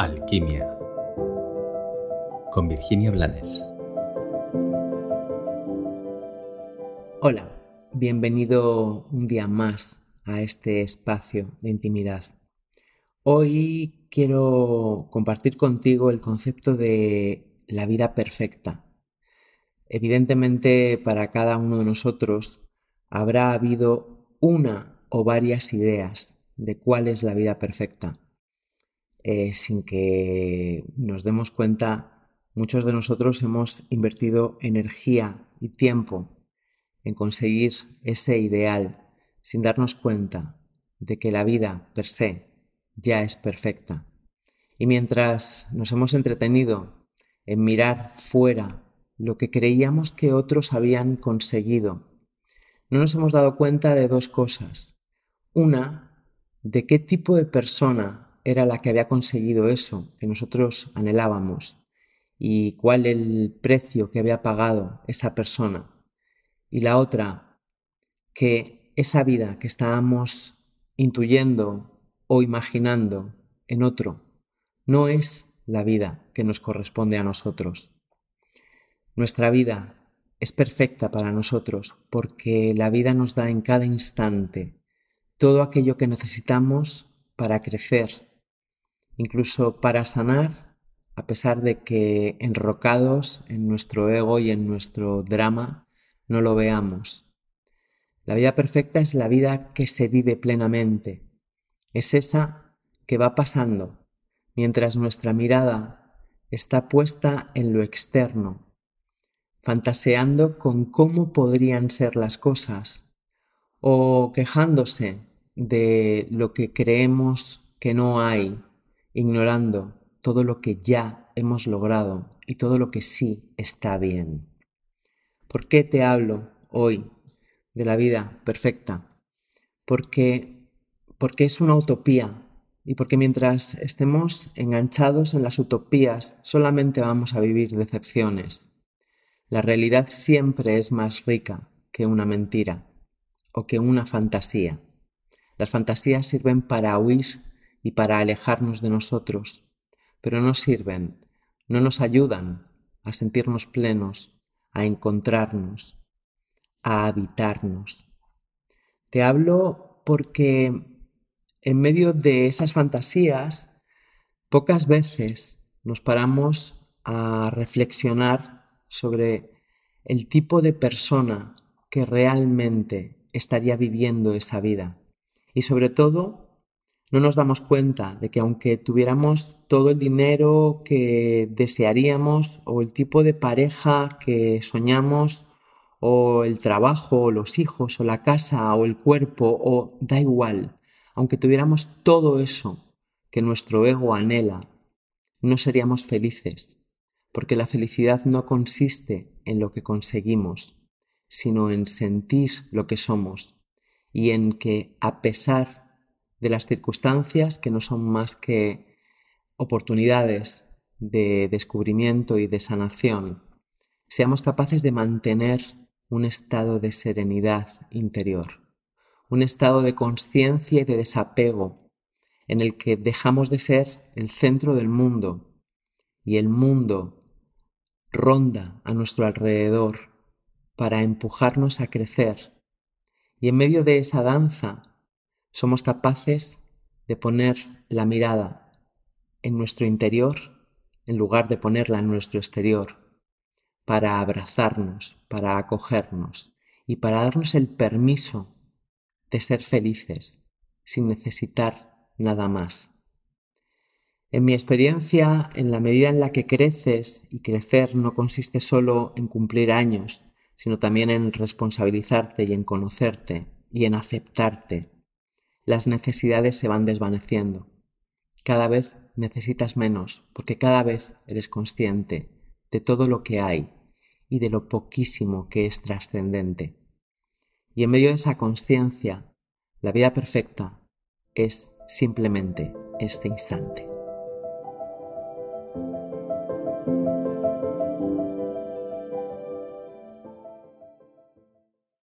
Alquimia con Virginia Blanes. Hola, bienvenido un día más a este espacio de intimidad. Hoy quiero compartir contigo el concepto de la vida perfecta. Evidentemente para cada uno de nosotros habrá habido una o varias ideas de cuál es la vida perfecta. Eh, sin que nos demos cuenta, muchos de nosotros hemos invertido energía y tiempo en conseguir ese ideal sin darnos cuenta de que la vida per se ya es perfecta. Y mientras nos hemos entretenido en mirar fuera lo que creíamos que otros habían conseguido, no nos hemos dado cuenta de dos cosas. Una, de qué tipo de persona era la que había conseguido eso que nosotros anhelábamos y cuál el precio que había pagado esa persona. Y la otra, que esa vida que estábamos intuyendo o imaginando en otro no es la vida que nos corresponde a nosotros. Nuestra vida es perfecta para nosotros porque la vida nos da en cada instante todo aquello que necesitamos para crecer, incluso para sanar, a pesar de que enrocados en nuestro ego y en nuestro drama no lo veamos. La vida perfecta es la vida que se vive plenamente. Es esa que va pasando mientras nuestra mirada está puesta en lo externo, fantaseando con cómo podrían ser las cosas o quejándose de lo que creemos que no hay, ignorando todo lo que ya hemos logrado y todo lo que sí está bien. ¿Por qué te hablo hoy de la vida perfecta? Porque, porque es una utopía y porque mientras estemos enganchados en las utopías solamente vamos a vivir decepciones. La realidad siempre es más rica que una mentira o que una fantasía. Las fantasías sirven para huir y para alejarnos de nosotros, pero no sirven, no nos ayudan a sentirnos plenos, a encontrarnos, a habitarnos. Te hablo porque en medio de esas fantasías, pocas veces nos paramos a reflexionar sobre el tipo de persona que realmente estaría viviendo esa vida. Y sobre todo, no nos damos cuenta de que aunque tuviéramos todo el dinero que desearíamos o el tipo de pareja que soñamos o el trabajo o los hijos o la casa o el cuerpo o da igual, aunque tuviéramos todo eso que nuestro ego anhela, no seríamos felices porque la felicidad no consiste en lo que conseguimos, sino en sentir lo que somos y en que a pesar de las circunstancias que no son más que oportunidades de descubrimiento y de sanación, seamos capaces de mantener un estado de serenidad interior, un estado de conciencia y de desapego en el que dejamos de ser el centro del mundo y el mundo ronda a nuestro alrededor para empujarnos a crecer. Y en medio de esa danza somos capaces de poner la mirada en nuestro interior en lugar de ponerla en nuestro exterior, para abrazarnos, para acogernos y para darnos el permiso de ser felices sin necesitar nada más. En mi experiencia, en la medida en la que creces, y crecer no consiste solo en cumplir años, sino también en responsabilizarte y en conocerte y en aceptarte, las necesidades se van desvaneciendo. Cada vez necesitas menos porque cada vez eres consciente de todo lo que hay y de lo poquísimo que es trascendente. Y en medio de esa conciencia, la vida perfecta es simplemente este instante.